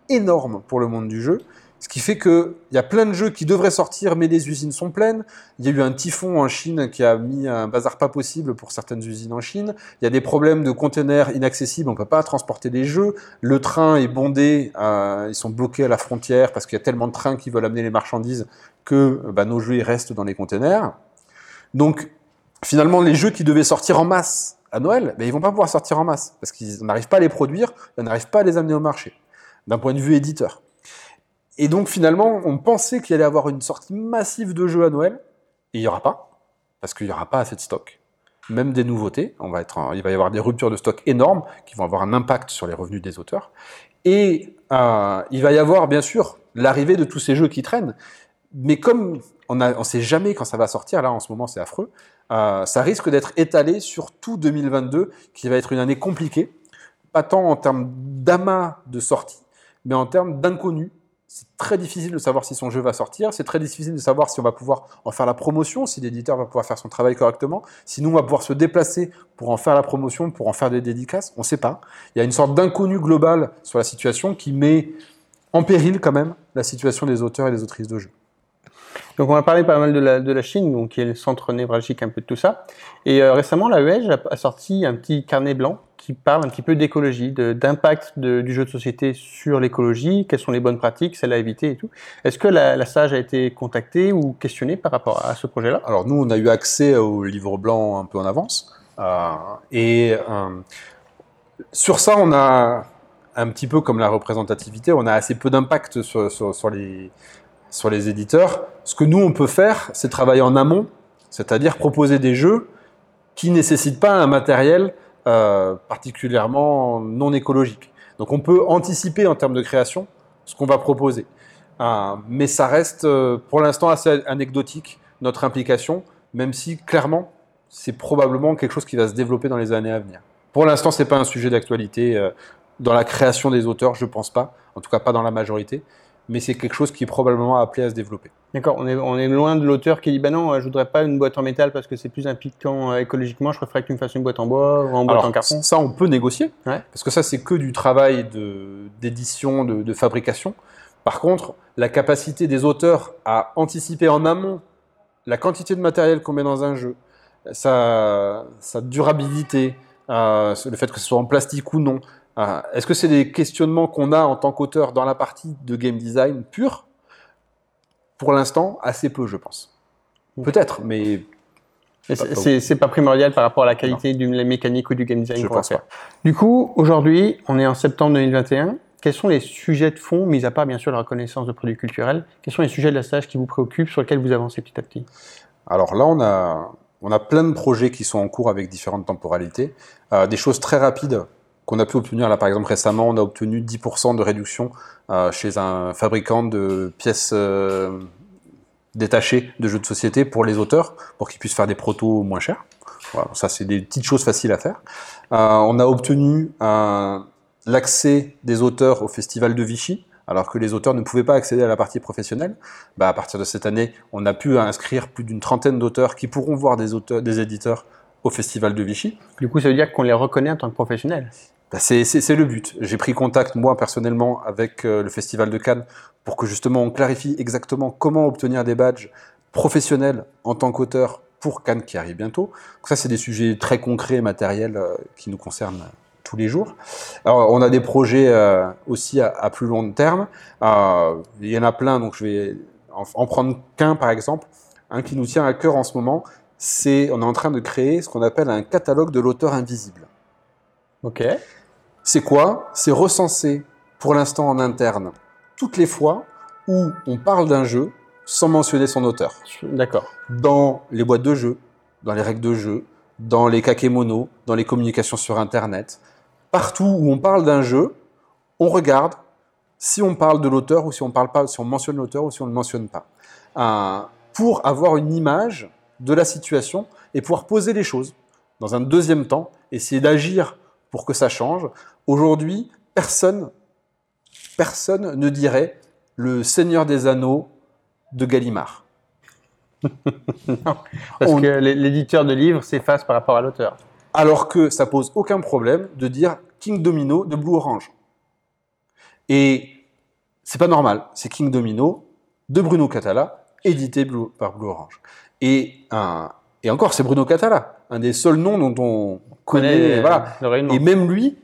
énormes pour le monde du jeu. Ce qui fait qu'il y a plein de jeux qui devraient sortir, mais les usines sont pleines. Il y a eu un typhon en Chine qui a mis un bazar pas possible pour certaines usines en Chine. Il y a des problèmes de containers inaccessibles, on peut pas transporter des jeux. Le train est bondé, euh, ils sont bloqués à la frontière parce qu'il y a tellement de trains qui veulent amener les marchandises que bah, nos jeux restent dans les containers. Donc finalement, les jeux qui devaient sortir en masse à Noël, ben, ils vont pas pouvoir sortir en masse parce qu'ils n'arrivent pas à les produire, ils n'arrivent pas à les amener au marché d'un point de vue éditeur. Et donc finalement, on pensait qu'il allait y avoir une sortie massive de jeux à Noël, il n'y aura pas, parce qu'il n'y aura pas assez de stock. Même des nouveautés, on va être, il va y avoir des ruptures de stock énormes qui vont avoir un impact sur les revenus des auteurs. Et euh, il va y avoir bien sûr l'arrivée de tous ces jeux qui traînent, mais comme on ne sait jamais quand ça va sortir, là en ce moment c'est affreux, euh, ça risque d'être étalé sur tout 2022, qui va être une année compliquée, pas tant en termes d'amas de sorties, mais en termes d'inconnus c'est très difficile de savoir si son jeu va sortir, c'est très difficile de savoir si on va pouvoir en faire la promotion, si l'éditeur va pouvoir faire son travail correctement, si nous on va pouvoir se déplacer pour en faire la promotion, pour en faire des dédicaces, on ne sait pas. Il y a une sorte d'inconnu global sur la situation qui met en péril quand même la situation des auteurs et des autrices de jeux. Donc on va parler pas mal de la, Chine, donc qui est le centre névralgique un peu de tout ça. Et euh, récemment, la UEG a, a, sorti un petit carnet blanc qui parle un petit peu d'écologie, d'impact du jeu de société sur l'écologie, quelles sont les bonnes pratiques, celles à éviter et tout. Est-ce que la, SAGE a été contactée ou questionnée par rapport à ce projet-là? Alors nous, on a eu accès au livre blanc un peu en avance. Euh, et euh, sur ça, on a un petit peu comme la représentativité, on a assez peu d'impact sur, sur, sur les sur les éditeurs. Ce que nous, on peut faire, c'est travailler en amont, c'est-à-dire proposer des jeux qui nécessitent pas un matériel euh, particulièrement non écologique. Donc on peut anticiper en termes de création ce qu'on va proposer. Euh, mais ça reste euh, pour l'instant assez anecdotique, notre implication, même si clairement, c'est probablement quelque chose qui va se développer dans les années à venir. Pour l'instant, c'est pas un sujet d'actualité. Dans la création des auteurs, je pense pas, en tout cas pas dans la majorité mais c'est quelque chose qui est probablement appelé à se développer. D'accord, on est, on est loin de l'auteur qui dit bah non, je voudrais pas une boîte en métal parce que c'est plus impliquant euh, écologiquement, je préférerais que tu me fasses une boîte en bois ou en boîte en carton. Ça, on peut négocier, ouais. parce que ça, c'est que du travail d'édition, de, de, de, fabrication. Par contre, la capacité des auteurs à anticiper en amont la quantité de matériel qu'on met dans un jeu, sa, sa durabilité, euh, le fait que ce soit en plastique ou non, euh, est-ce que c'est des questionnements qu'on a en tant qu'auteur dans la partie de game design pur? Pour l'instant, assez peu, je pense. Peut-être, mais. C'est pas, pas primordial par rapport à la qualité de la mécanique ou du game design. Je pense pas. Du coup, aujourd'hui, on est en septembre 2021. Quels sont les sujets de fond, mis à part bien sûr la reconnaissance de produits culturels? Quels sont les sujets de la stage qui vous préoccupent, sur lesquels vous avancez petit à petit? Alors là, on a, on a plein de projets qui sont en cours avec différentes temporalités. Euh, des choses très rapides qu'on a pu obtenir là par exemple récemment, on a obtenu 10% de réduction euh, chez un fabricant de pièces euh, détachées de jeux de société pour les auteurs, pour qu'ils puissent faire des protos moins chers. Ça c'est des petites choses faciles à faire. Euh, on a obtenu l'accès des auteurs au festival de Vichy, alors que les auteurs ne pouvaient pas accéder à la partie professionnelle. Bah, à partir de cette année, on a pu inscrire plus d'une trentaine d'auteurs qui pourront voir des des éditeurs au festival de Vichy. Du coup, ça veut dire qu'on les reconnaît en tant que professionnels bah, c'est le but. J'ai pris contact, moi, personnellement, avec euh, le Festival de Cannes pour que justement on clarifie exactement comment obtenir des badges professionnels en tant qu'auteur pour Cannes qui arrive bientôt. Donc ça, c'est des sujets très concrets, matériels, euh, qui nous concernent tous les jours. Alors, on a des projets euh, aussi à, à, plus long terme. il y en a plein, donc je vais en, en prendre qu'un, par exemple. Un qui nous tient à cœur en ce moment, c'est on est en train de créer ce qu'on appelle un catalogue de l'auteur invisible. Ok. C'est quoi? C'est recenser, pour l'instant en interne, toutes les fois où on parle d'un jeu sans mentionner son auteur. D'accord. Dans les boîtes de jeu, dans les règles de jeu, dans les kakémonos, dans les communications sur Internet. Partout où on parle d'un jeu, on regarde si on parle de l'auteur ou si on parle pas, si on mentionne l'auteur ou si on ne le mentionne pas. Euh, pour avoir une image de la situation et pouvoir poser les choses. Dans un deuxième temps, essayer d'agir pour que ça change. Aujourd'hui, personne, personne ne dirait le Seigneur des Anneaux de Gallimard. parce On- que l'é- l'éditeur de livres s'efface par rapport à l'auteur. Alors que ça pose aucun problème de dire King Domino de Blue Orange. Et c'est pas normal, c'est King Domino de Bruno Catala, édité par Blue Orange. Et, un- et encore, c'est Bruno Catala, un des seuls noms dont on connaît. euh, voilà. Et même lui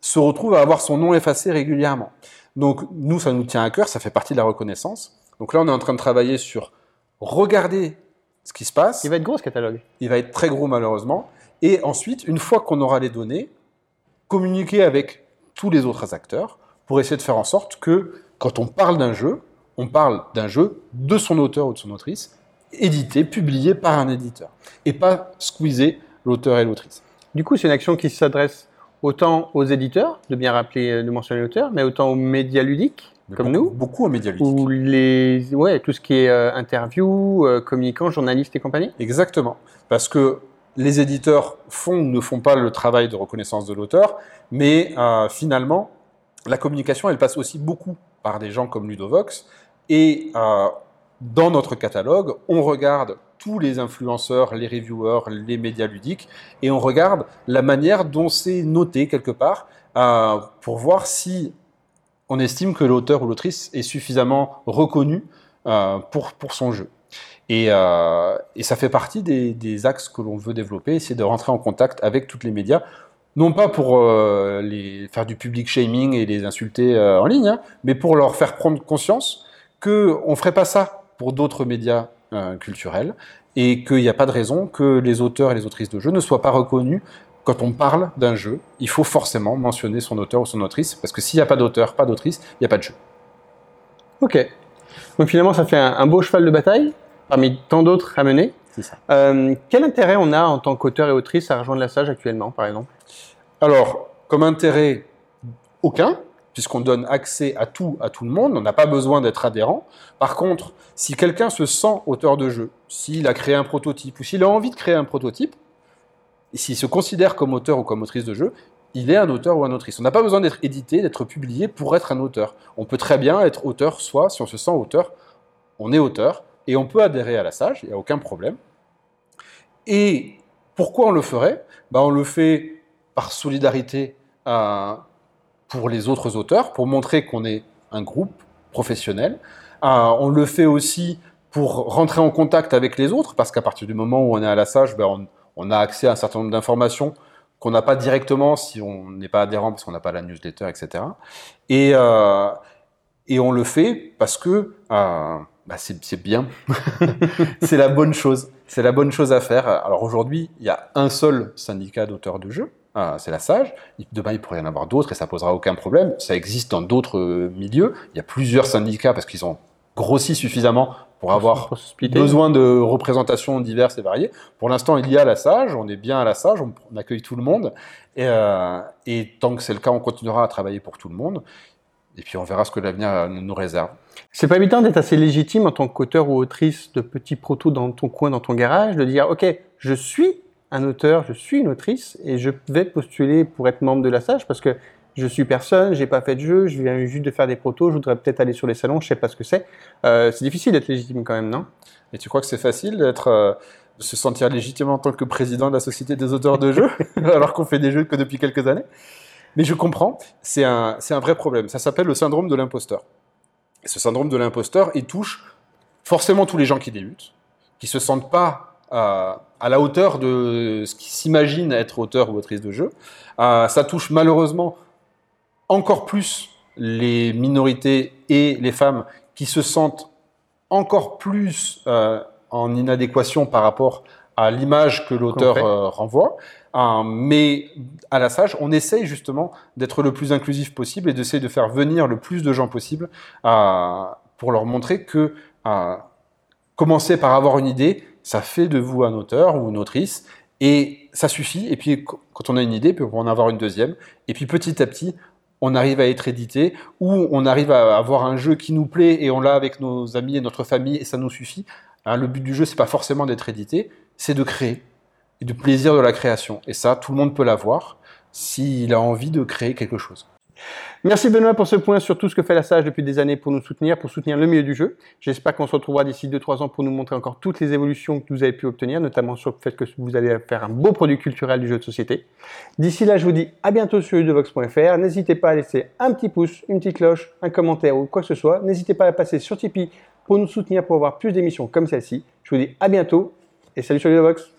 se retrouve à avoir son nom effacé régulièrement. Donc nous, ça nous tient à cœur, ça fait partie de la reconnaissance. Donc là, on est en train de travailler sur regarder ce qui se passe. Il va être gros ce catalogue. Il va être très gros malheureusement. Et ensuite, une fois qu'on aura les données, communiquer avec tous les autres acteurs pour essayer de faire en sorte que quand on parle d'un jeu, on parle d'un jeu de son auteur ou de son autrice, édité, publié par un éditeur, et pas squeezer l'auteur et l'autrice. Du coup, c'est une action qui s'adresse autant aux éditeurs, de bien rappeler, euh, de mentionner l'auteur, mais autant aux médias ludiques, Mais comme beaucoup- nous, Beaucoup aux médias ludiques. ou les, ouais, tout ce qui est euh, interview, euh, communicants, journalistes et compagnie. Exactement. Parce que les éditeurs font ou ne font pas le travail de reconnaissance de l'auteur, mais euh, finalement, la communication, elle passe aussi beaucoup par des gens comme Ludovox. Et euh, dans notre catalogue, on regarde tous les influenceurs, les reviewers, les médias ludiques, et on regarde la manière dont c'est noté quelque part euh, pour voir si on estime que l'auteur ou l'autrice est suffisamment reconnu euh, pour, pour son jeu. Et, euh, ça fait partie des, axes que l'on veut développer, c'est de rentrer en contact avec toutes les médias, non pas pour faire du public shaming et les insulter en ligne, hein, mais pour leur faire prendre conscience qu'on ne ferait pas ça pour d'autres médias euh, culturels et qu'il n'y a pas de raison que les auteurs et les autrices de jeux ne soient pas reconnus quand on parle d'un jeu. Il faut forcément mentionner son auteur ou son autrice, parce que s'il n'y a pas d'auteur, pas d'autrice, il n'y a pas de jeu. Ok. Donc finalement, ça fait un, un beau cheval de bataille, parmi tant d'autres à mener. C'est ça. Euh, quel intérêt on a en tant qu'auteur et autrice à rejoindre la Sage actuellement, par exemple? Alors, comme intérêt, aucun, puisqu'on donne accès à tout à tout le monde, on n'a pas besoin d'être adhérent. Par contre, si quelqu'un se sent auteur de jeu, s'il a créé un prototype ou s'il a envie de créer un prototype, et s'il se considère comme auteur ou comme autrice de jeu, il est un auteur ou un autrice. On n'a pas besoin d'être édité, d'être publié pour être un auteur. On peut très bien être auteur, soit si on se sent auteur, on est auteur, et on peut adhérer à la SAGE, il n'y a aucun problème. Et pourquoi on le ferait? Bah, On le fait par solidarité euh, pour les autres auteurs, pour montrer qu'on est un groupe professionnel. Euh, on le fait aussi pour rentrer en contact avec les autres, parce qu'à partir du moment où on est à la SAGE, ben, on, on a accès à un certain nombre d'informations qu'on n'a pas directement si on n'est pas adhérent, parce qu'on n'a pas la newsletter, etc. Et, euh, et on le fait parce que euh, bah, c'est bien, c'est la bonne chose, c'est la bonne chose à faire. Alors aujourd'hui, il y a un seul syndicat d'auteurs de jeux, ah, c'est la SAGE. Demain, il pourrait y en avoir d'autres et ça posera aucun problème. Ça existe dans d'autres euh, milieux. Il y a plusieurs syndicats parce qu'ils ont grossi suffisamment pour avoir besoin de représentations diverses et variées. Pour l'instant, il y a la SAGE, on est bien à la SAGE, on, accueille tout le monde. Et, euh, et tant que c'est le cas, on continuera à travailler pour tout le monde. Et puis on verra ce que l'avenir euh, nous réserve. C'est pas évident d'être assez légitime en tant qu'auteur ou autrice de petits protos dans ton coin, dans ton garage, de dire ok, je suis un auteur, je suis une autrice et je vais postuler pour être membre de la SAGE parce que je suis personne, j'ai pas fait de jeu, je viens juste de faire des protos, je voudrais peut-être aller sur les salons, je sais pas ce que c'est. Euh, c'est difficile d'être légitime quand même, non? Et tu crois que c'est facile d'être, euh, de se sentir légitime en tant que président de la Société des auteurs de jeux, alors qu'on fait des jeux que depuis quelques années? Mais je comprends, c'est un, c'est un vrai problème. Ça s'appelle le syndrome de l'imposteur. Et ce syndrome de l'imposteur, il touche forcément tous les gens qui débutent, qui se sentent pas euh, à la hauteur de ce qu'ils s'imaginent être auteur ou autrice de jeu. Euh, ça touche malheureusement encore plus les minorités et les femmes qui se sentent encore plus euh, en inadéquation par rapport à l'image que l'auteur euh, renvoie. Mais à la SAGE, on essaye justement d'être le plus inclusif possible et d'essayer de faire venir le plus de gens possible euh, pour leur montrer que euh, commencer par avoir une idée, ça fait de vous un auteur ou une autrice et ça suffit. Et puis qu- quand on a une idée, on peut en avoir une deuxième. Et puis petit à petit, on arrive à être édité ou on arrive à avoir un jeu qui nous plaît et on l'a avec nos amis et notre famille et ça nous suffit. Hein, le but du jeu, c'est pas forcément d'être édité, c'est de créer et du plaisir de la création. Et ça, tout le monde peut l'avoir s'il a envie de créer quelque chose. Merci Benoît pour ce point sur tout ce que fait la SAGE depuis des années pour nous soutenir, pour soutenir le milieu du jeu. J'espère qu'on se retrouvera d'ici 2-3 ans pour nous montrer encore toutes les évolutions que vous avez pu obtenir, notamment sur le fait que vous allez faire un beau produit culturel du jeu de société. D'ici là, je vous dis à bientôt sur udevox.fr. N'hésitez pas à laisser un petit pouce, une petite cloche, un commentaire ou quoi que ce soit. N'hésitez pas à passer sur Tipeee pour nous soutenir pour avoir plus d'émissions comme celle-ci. Je vous dis à bientôt et salut sur Udevox.